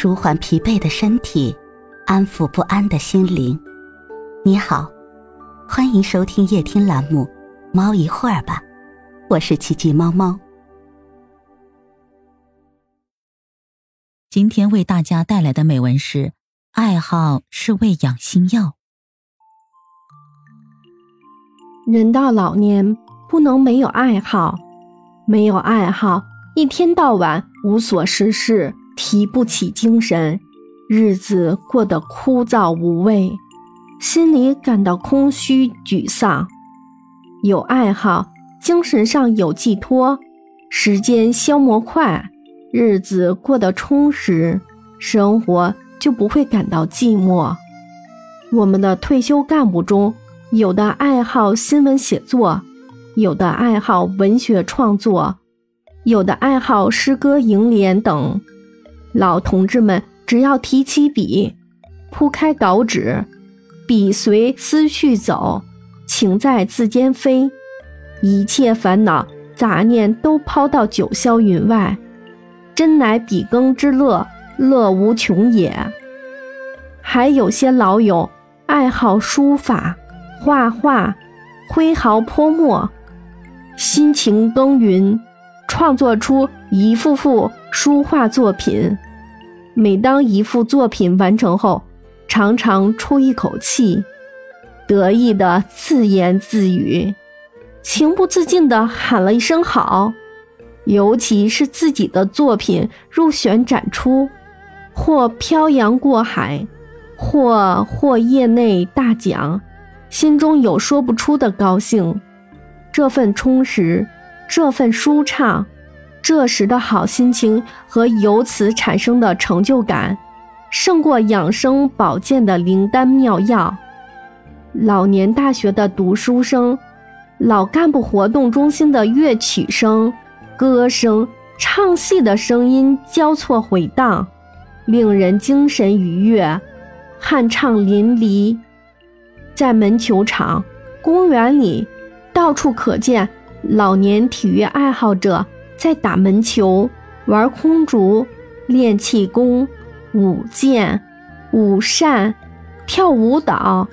舒缓疲惫的身体，安抚不安的心灵。你好，欢迎收听夜听栏目《猫一会儿吧》，我是奇迹猫猫。今天为大家带来的美文是：爱好是喂养心药。人到老年，不能没有爱好，没有爱好，一天到晚无所事事。提不起精神，日子过得枯燥无味，心里感到空虚沮丧。有爱好，精神上有寄托，时间消磨快，日子过得充实，生活就不会感到寂寞。我们的退休干部中，有的爱好新闻写作，有的爱好文学创作，有的爱好诗歌楹联等。老同志们，只要提起笔，铺开稿纸，笔随思绪走，情在字间飞，一切烦恼杂念都抛到九霄云外，真乃笔耕之乐，乐无穷也。还有些老友爱好书法、画画，挥毫泼墨，辛勤耕耘，创作出一幅幅。书画作品，每当一幅作品完成后，常常出一口气，得意的自言自语，情不自禁地喊了一声好。尤其是自己的作品入选展出，或漂洋过海，或获业内大奖，心中有说不出的高兴。这份充实，这份舒畅。这时的好心情和由此产生的成就感，胜过养生保健的灵丹妙药。老年大学的读书声，老干部活动中心的乐曲声、歌声、唱戏的声音交错回荡，令人精神愉悦，酣畅淋漓。在门球场、公园里，到处可见老年体育爱好者。在打门球、玩空竹、练气功、舞剑、舞扇、跳舞蹈、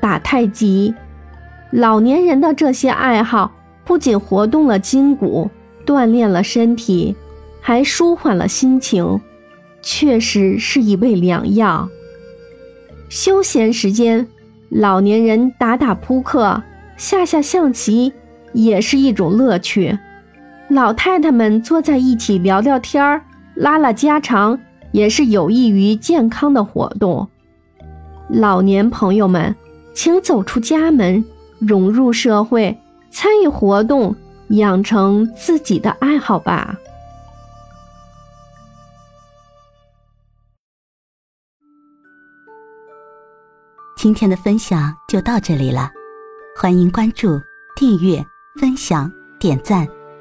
打太极，老年人的这些爱好不仅活动了筋骨、锻炼了身体，还舒缓了心情，确实是一味良药。休闲时间，老年人打打扑克、下下象棋，也是一种乐趣。老太太们坐在一起聊聊天儿、拉拉家常，也是有益于健康的活动。老年朋友们，请走出家门，融入社会，参与活动，养成自己的爱好吧。今天的分享就到这里了，欢迎关注、订阅、分享、点赞。